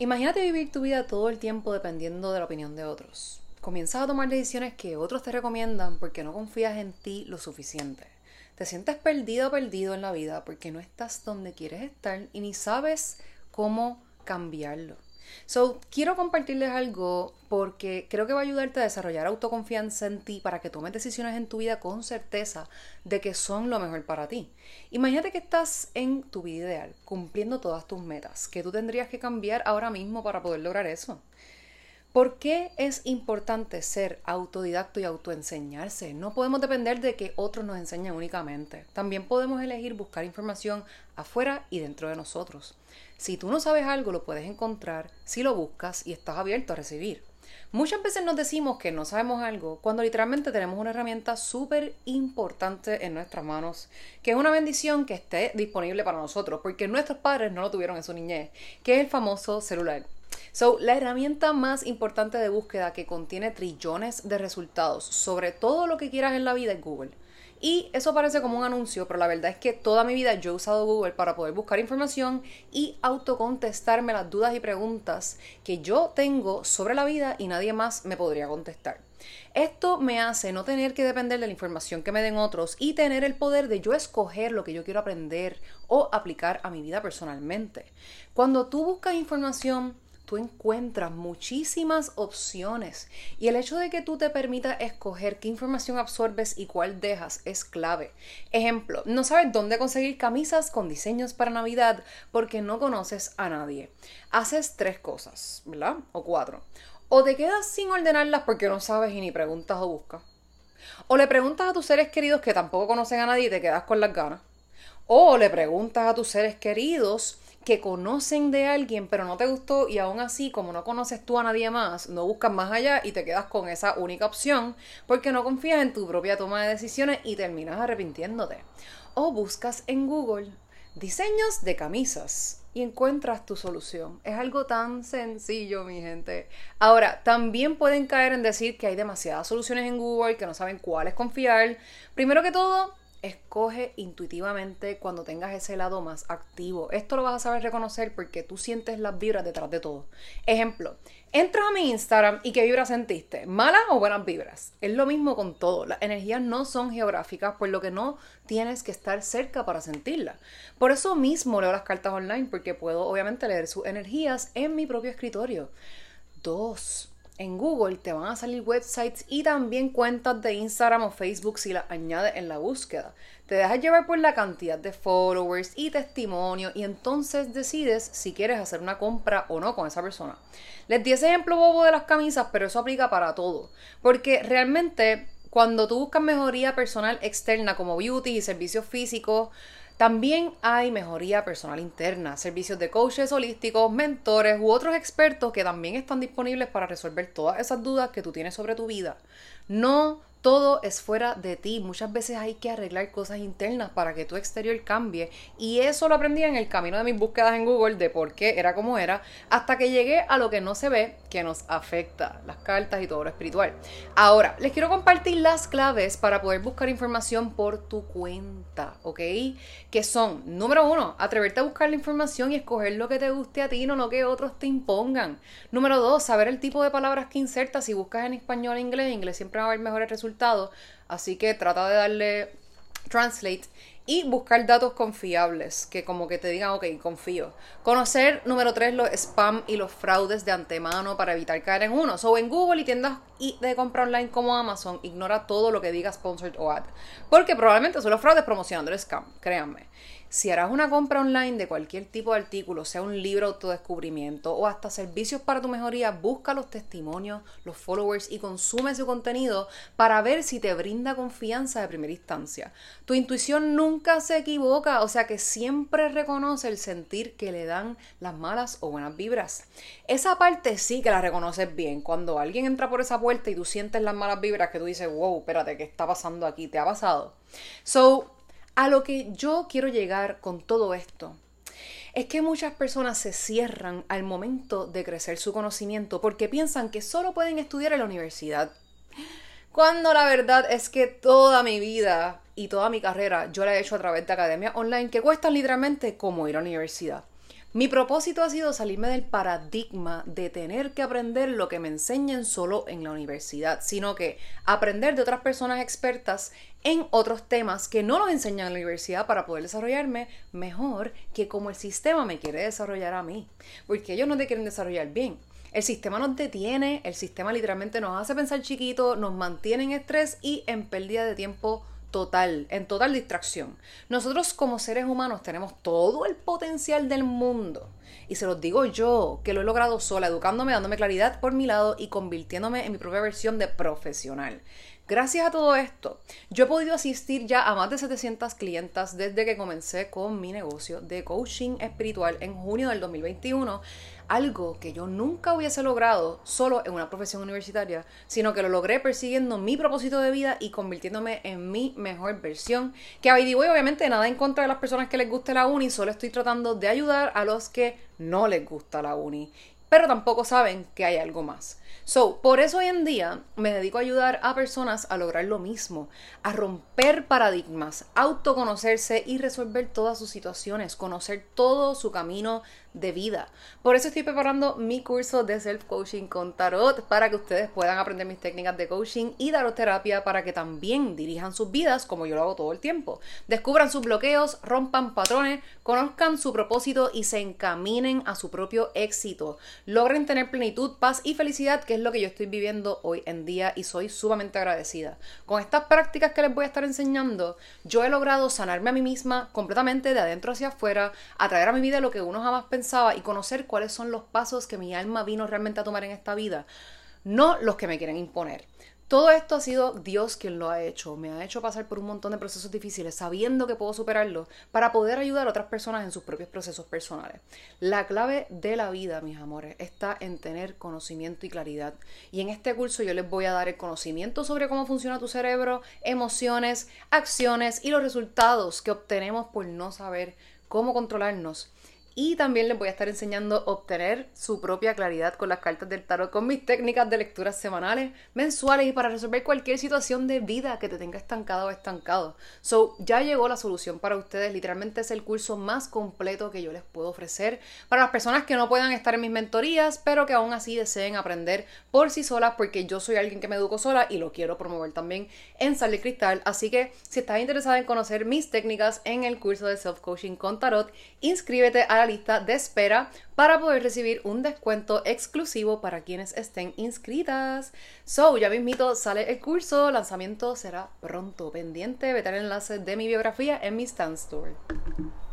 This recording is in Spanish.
Imagínate vivir tu vida todo el tiempo dependiendo de la opinión de otros. Comienzas a tomar decisiones que otros te recomiendan porque no confías en ti lo suficiente. Te sientes perdido o perdido en la vida porque no estás donde quieres estar y ni sabes cómo cambiarlo. So, quiero compartirles algo porque creo que va a ayudarte a desarrollar autoconfianza en ti para que tomes decisiones en tu vida con certeza de que son lo mejor para ti. Imagínate que estás en tu vida ideal, cumpliendo todas tus metas, que tú tendrías que cambiar ahora mismo para poder lograr eso. ¿Por qué es importante ser autodidacto y autoenseñarse? No podemos depender de que otros nos enseñen únicamente. También podemos elegir buscar información afuera y dentro de nosotros. Si tú no sabes algo, lo puedes encontrar si lo buscas y estás abierto a recibir. Muchas veces nos decimos que no sabemos algo cuando literalmente tenemos una herramienta súper importante en nuestras manos, que es una bendición que esté disponible para nosotros, porque nuestros padres no lo tuvieron en su niñez, que es el famoso celular. So, la herramienta más importante de búsqueda que contiene trillones de resultados sobre todo lo que quieras en la vida es Google. Y eso parece como un anuncio, pero la verdad es que toda mi vida yo he usado Google para poder buscar información y autocontestarme las dudas y preguntas que yo tengo sobre la vida y nadie más me podría contestar. Esto me hace no tener que depender de la información que me den otros y tener el poder de yo escoger lo que yo quiero aprender o aplicar a mi vida personalmente. Cuando tú buscas información tú encuentras muchísimas opciones y el hecho de que tú te permitas escoger qué información absorbes y cuál dejas es clave. Ejemplo, no sabes dónde conseguir camisas con diseños para Navidad porque no conoces a nadie. Haces tres cosas, ¿verdad? O cuatro. O te quedas sin ordenarlas porque no sabes y ni preguntas o buscas. O le preguntas a tus seres queridos que tampoco conocen a nadie y te quedas con las ganas. O le preguntas a tus seres queridos que conocen de alguien pero no te gustó y aún así como no conoces tú a nadie más, no buscas más allá y te quedas con esa única opción porque no confías en tu propia toma de decisiones y terminas arrepintiéndote. O buscas en Google diseños de camisas y encuentras tu solución. Es algo tan sencillo, mi gente. Ahora, también pueden caer en decir que hay demasiadas soluciones en Google, que no saben cuáles confiar. Primero que todo, escoge intuitivamente cuando tengas ese lado más activo. Esto lo vas a saber reconocer porque tú sientes las vibras detrás de todo. Ejemplo, entras a mi Instagram y qué vibras sentiste, malas o buenas vibras. Es lo mismo con todo. Las energías no son geográficas, por lo que no tienes que estar cerca para sentirlas. Por eso mismo leo las cartas online, porque puedo obviamente leer sus energías en mi propio escritorio. Dos, en Google te van a salir websites y también cuentas de Instagram o Facebook si las añades en la búsqueda. Te dejas llevar por la cantidad de followers y testimonios y entonces decides si quieres hacer una compra o no con esa persona. Les di ese ejemplo bobo de las camisas, pero eso aplica para todo. Porque realmente cuando tú buscas mejoría personal externa como beauty y servicios físicos, también hay mejoría personal interna, servicios de coaches holísticos, mentores u otros expertos que también están disponibles para resolver todas esas dudas que tú tienes sobre tu vida. No todo es fuera de ti. Muchas veces hay que arreglar cosas internas para que tu exterior cambie. Y eso lo aprendí en el camino de mis búsquedas en Google de por qué era como era, hasta que llegué a lo que no se ve, que nos afecta, las cartas y todo lo espiritual. Ahora, les quiero compartir las claves para poder buscar información por tu cuenta, ¿ok? Que son, número uno, atreverte a buscar la información y escoger lo que te guste a ti, no lo que otros te impongan. Número dos, saber el tipo de palabras que insertas. Si buscas en español o inglés, en inglés siempre va a haber mejores resultados Así que trata de darle translate y buscar datos confiables que como que te digan, ok, confío. Conocer, número tres, los spam y los fraudes de antemano para evitar caer en uno. O en Google y tiendas de compra online como Amazon, ignora todo lo que diga sponsored o ad. Porque probablemente son los fraudes promocionando el scam, créanme. Si harás una compra online de cualquier tipo de artículo, sea un libro de autodescubrimiento o hasta servicios para tu mejoría, busca los testimonios, los followers y consume su contenido para ver si te brinda confianza de primera instancia. Tu intuición nunca se equivoca, o sea que siempre reconoce el sentir que le dan las malas o buenas vibras. Esa parte sí que la reconoces bien. Cuando alguien entra por esa puerta y tú sientes las malas vibras que tú dices, wow, espérate, ¿qué está pasando aquí? ¿Te ha pasado? So, a lo que yo quiero llegar con todo esto es que muchas personas se cierran al momento de crecer su conocimiento porque piensan que solo pueden estudiar en la universidad. Cuando la verdad es que toda mi vida y toda mi carrera yo la he hecho a través de academias online que cuestan literalmente como ir a la universidad. Mi propósito ha sido salirme del paradigma de tener que aprender lo que me enseñen solo en la universidad, sino que aprender de otras personas expertas en otros temas que no nos enseñan en la universidad para poder desarrollarme mejor que como el sistema me quiere desarrollar a mí. Porque ellos no te quieren desarrollar bien. El sistema nos detiene, el sistema literalmente nos hace pensar chiquito, nos mantiene en estrés y en pérdida de tiempo total, en total distracción. Nosotros como seres humanos tenemos todo el potencial del mundo. Y se los digo yo, que lo he logrado sola, educándome, dándome claridad por mi lado y convirtiéndome en mi propia versión de profesional. Gracias a todo esto, yo he podido asistir ya a más de 700 clientas desde que comencé con mi negocio de coaching espiritual en junio del 2021 algo que yo nunca hubiese logrado solo en una profesión universitaria, sino que lo logré persiguiendo mi propósito de vida y convirtiéndome en mi mejor versión. Que hoy obviamente nada en contra de las personas que les guste la uni, solo estoy tratando de ayudar a los que no les gusta la uni, pero tampoco saben que hay algo más. So, por eso hoy en día me dedico a ayudar a personas a lograr lo mismo, a romper paradigmas, autoconocerse y resolver todas sus situaciones, conocer todo su camino de vida. Por eso estoy preparando mi curso de self-coaching con tarot para que ustedes puedan aprender mis técnicas de coaching y tarot terapia para que también dirijan sus vidas como yo lo hago todo el tiempo. Descubran sus bloqueos, rompan patrones, conozcan su propósito y se encaminen a su propio éxito. Logren tener plenitud, paz y felicidad, que es lo que yo estoy viviendo hoy en día y soy sumamente agradecida. Con estas prácticas que les voy a estar enseñando, yo he logrado sanarme a mí misma completamente de adentro hacia afuera, atraer a mi vida lo que uno jamás pensó y conocer cuáles son los pasos que mi alma vino realmente a tomar en esta vida, no los que me quieren imponer. Todo esto ha sido Dios quien lo ha hecho. Me ha hecho pasar por un montón de procesos difíciles, sabiendo que puedo superarlos, para poder ayudar a otras personas en sus propios procesos personales. La clave de la vida, mis amores, está en tener conocimiento y claridad. Y en este curso yo les voy a dar el conocimiento sobre cómo funciona tu cerebro, emociones, acciones y los resultados que obtenemos por no saber cómo controlarnos y también les voy a estar enseñando a obtener su propia claridad con las cartas del tarot, con mis técnicas de lecturas semanales, mensuales y para resolver cualquier situación de vida que te tenga estancado o estancado. So, ya llegó la solución para ustedes. Literalmente es el curso más completo que yo les puedo ofrecer para las personas que no puedan estar en mis mentorías, pero que aún así deseen aprender por sí solas, porque yo soy alguien que me educo sola y lo quiero promover también en Sal Cristal. Así que si estás interesada en conocer mis técnicas en el curso de Self Coaching con Tarot, inscríbete a lista de espera para poder recibir un descuento exclusivo para quienes estén inscritas. So, ya mismito sale el curso, lanzamiento será pronto. Pendiente, vete al enlace de mi biografía en mi Stand Store.